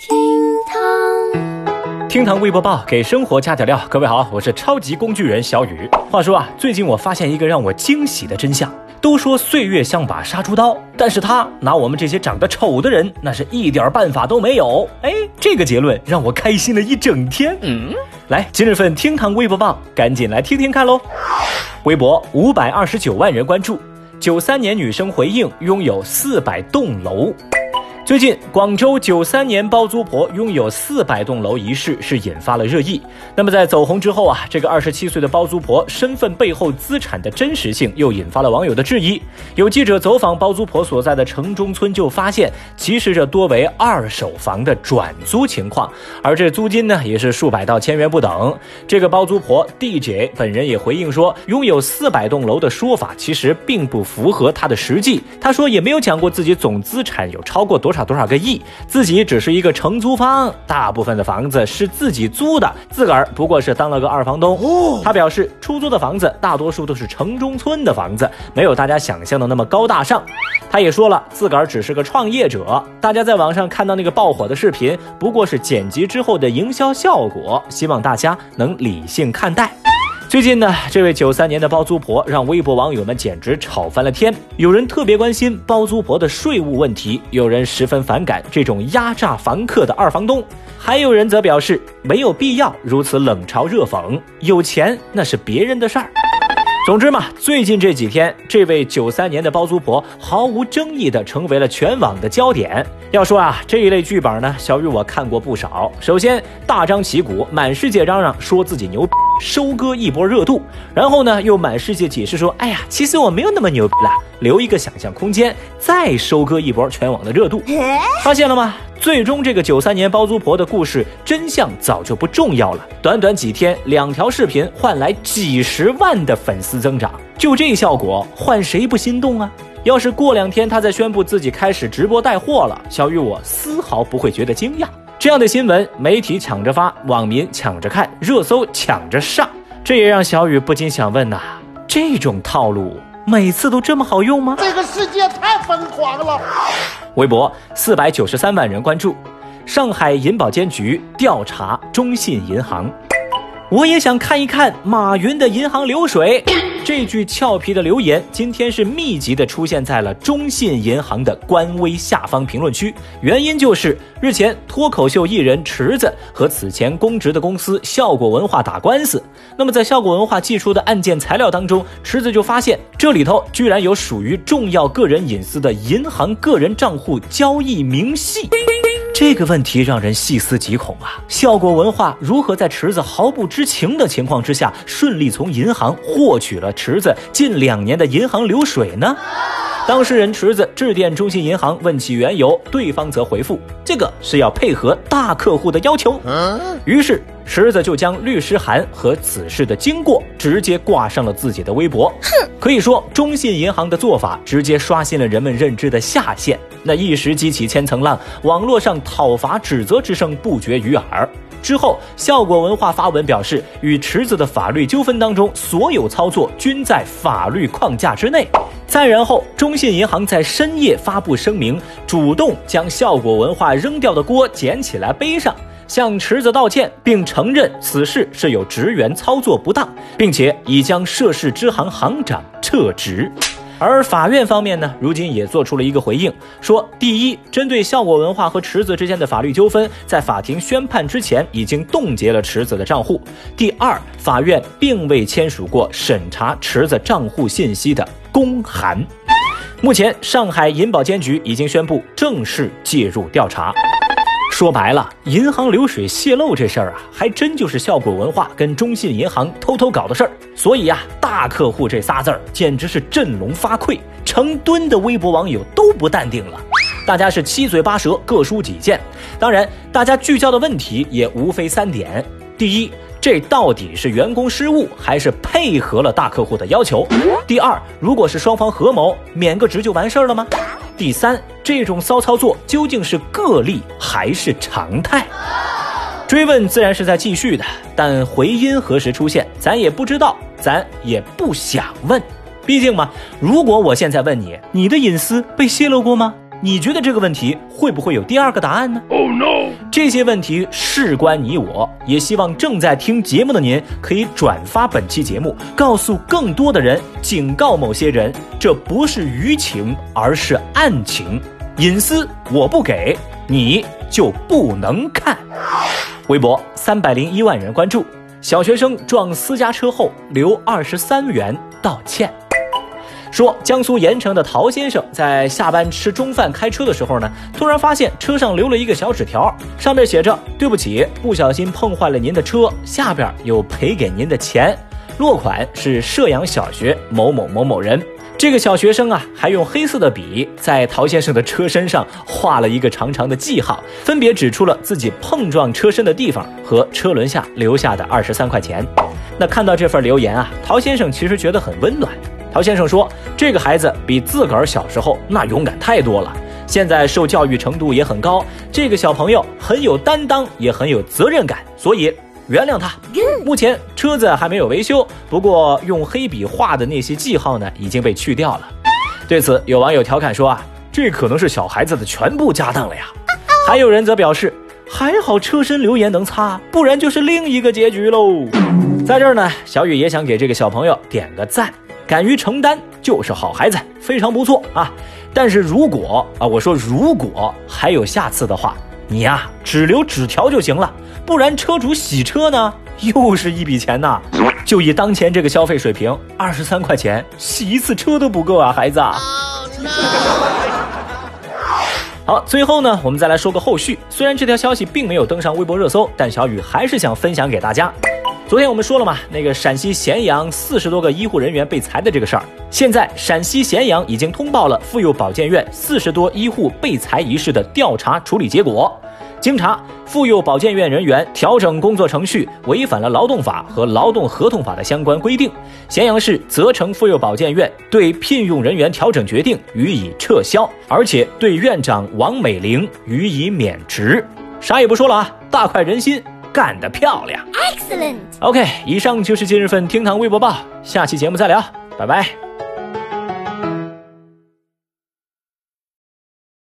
厅堂，厅堂微博报给生活加点料。各位好，我是超级工具人小雨。话说啊，最近我发现一个让我惊喜的真相。都说岁月像把杀猪刀，但是他拿我们这些长得丑的人，那是一点办法都没有。哎，这个结论让我开心了一整天。嗯，来，今日份厅堂微博报，赶紧来听听看喽。微博五百二十九万人关注，九三年女生回应拥有四百栋楼。最近，广州九三年包租婆拥有四百栋楼一事是引发了热议。那么在走红之后啊，这个二十七岁的包租婆身份背后资产的真实性又引发了网友的质疑。有记者走访包租婆所在的城中村，就发现其实这多为二手房的转租情况，而这租金呢也是数百到千元不等。这个包租婆 DJ 本人也回应说，拥有四百栋楼的说法其实并不符合他的实际。他说也没有讲过自己总资产有超过多少。多少个亿？自己只是一个承租方，大部分的房子是自己租的，自个儿不过是当了个二房东。他表示，出租的房子大多数都是城中村的房子，没有大家想象的那么高大上。他也说了，自个儿只是个创业者，大家在网上看到那个爆火的视频，不过是剪辑之后的营销效果，希望大家能理性看待。最近呢，这位九三年的包租婆让微博网友们简直吵翻了天。有人特别关心包租婆的税务问题，有人十分反感这种压榨房客的二房东，还有人则表示没有必要如此冷嘲热讽，有钱那是别人的事儿。总之嘛，最近这几天，这位九三年的包租婆毫无争议的成为了全网的焦点。要说啊，这一类剧本呢，小雨我看过不少。首先大张旗鼓，满世界嚷嚷说自己牛，收割一波热度；然后呢，又满世界解释说，哎呀，其实我没有那么牛逼啦，留一个想象空间，再收割一波全网的热度。发现了吗？最终，这个九三年包租婆的故事真相早就不重要了。短短几天，两条视频换来几十万的粉丝增长，就这效果，换谁不心动啊？要是过两天他再宣布自己开始直播带货了，小雨我丝毫不会觉得惊讶。这样的新闻，媒体抢着发，网民抢着看，热搜抢着上，这也让小雨不禁想问呐：这种套路每次都这么好用吗？这个世界太疯狂了。微博四百九十三万人关注，上海银保监局调查中信银行。我也想看一看马云的银行流水。这句俏皮的留言，今天是密集的出现在了中信银行的官微下方评论区。原因就是日前脱口秀艺人池子和此前公职的公司效果文化打官司。那么在效果文化寄出的案件材料当中，池子就发现这里头居然有属于重要个人隐私的银行个人账户交易明细。这个问题让人细思极恐啊！效果文化如何在池子毫不知情的情况之下，顺利从银行获取了池子近两年的银行流水呢？当事人池子致电中信银行问其缘由，对方则回复：“这个是要配合大客户的要求。”于是池子就将律师函和此事的经过直接挂上了自己的微博。哼，可以说中信银行的做法直接刷新了人们认知的下限，那一时激起千层浪，网络上讨伐指责之声不绝于耳。之后，效果文化发文表示，与池子的法律纠纷当中，所有操作均在法律框架之内。再然后，中信银行在深夜发布声明，主动将效果文化扔掉的锅捡起来背上，向池子道歉，并承认此事是有职员操作不当，并且已将涉事支行行长撤职。而法院方面呢，如今也做出了一个回应，说第一，针对效果文化和池子之间的法律纠纷，在法庭宣判之前已经冻结了池子的账户；第二，法院并未签署过审查池子账户信息的。公函，目前上海银保监局已经宣布正式介入调查。说白了，银行流水泄露这事儿啊，还真就是效果文化跟中信银行偷偷搞的事儿。所以呀，大客户这仨字儿简直是振聋发聩，成吨的微博网友都不淡定了，大家是七嘴八舌，各抒己见。当然，大家聚焦的问题也无非三点：第一。这到底是员工失误，还是配合了大客户的要求？第二，如果是双方合谋，免个职就完事儿了吗？第三，这种骚操作究竟是个例还是常态？追问自然是在继续的，但回音何时出现，咱也不知道，咱也不想问。毕竟嘛，如果我现在问你，你的隐私被泄露过吗？你觉得这个问题会不会有第二个答案呢？Oh no！这些问题事关你我，也希望正在听节目的您可以转发本期节目，告诉更多的人，警告某些人，这不是舆情，而是案情，隐私我不给，你就不能看。微博三百零一万人关注，小学生撞私家车后留二十三元道歉。说江苏盐城的陶先生在下班吃中饭开车的时候呢，突然发现车上留了一个小纸条，上面写着：“对不起，不小心碰坏了您的车，下边有赔给您的钱。”落款是射阳小学某某某某人。这个小学生啊，还用黑色的笔在陶先生的车身上画了一个长长的记号，分别指出了自己碰撞车身的地方和车轮下留下的二十三块钱。那看到这份留言啊，陶先生其实觉得很温暖。陶先生说：“这个孩子比自个儿小时候那勇敢太多了，现在受教育程度也很高。这个小朋友很有担当，也很有责任感，所以。”原谅他。目前车子还没有维修，不过用黑笔画的那些记号呢，已经被去掉了。对此，有网友调侃说啊，这可能是小孩子的全部家当了呀。还有人则表示，还好车身留言能擦，不然就是另一个结局喽。在这儿呢，小雨也想给这个小朋友点个赞，敢于承担就是好孩子，非常不错啊。但是如果啊，我说如果还有下次的话。你呀，只留纸条就行了，不然车主洗车呢，又是一笔钱呐。就以当前这个消费水平，二十三块钱洗一次车都不够啊，孩子。好，最后呢，我们再来说个后续。虽然这条消息并没有登上微博热搜，但小雨还是想分享给大家。昨天我们说了嘛，那个陕西咸阳四十多个医护人员被裁的这个事儿，现在陕西咸阳已经通报了妇幼保健院四十多医护被裁一事的调查处理结果。经查，妇幼保健院人员调整工作程序，违反了劳动法和劳动合同法的相关规定，咸阳市责成妇幼保健院对聘用人员调整决定予以撤销，而且对院长王美玲予以免职。啥也不说了啊，大快人心。干得漂亮，Excellent。OK，以上就是今日份厅堂微博报，下期节目再聊，拜拜。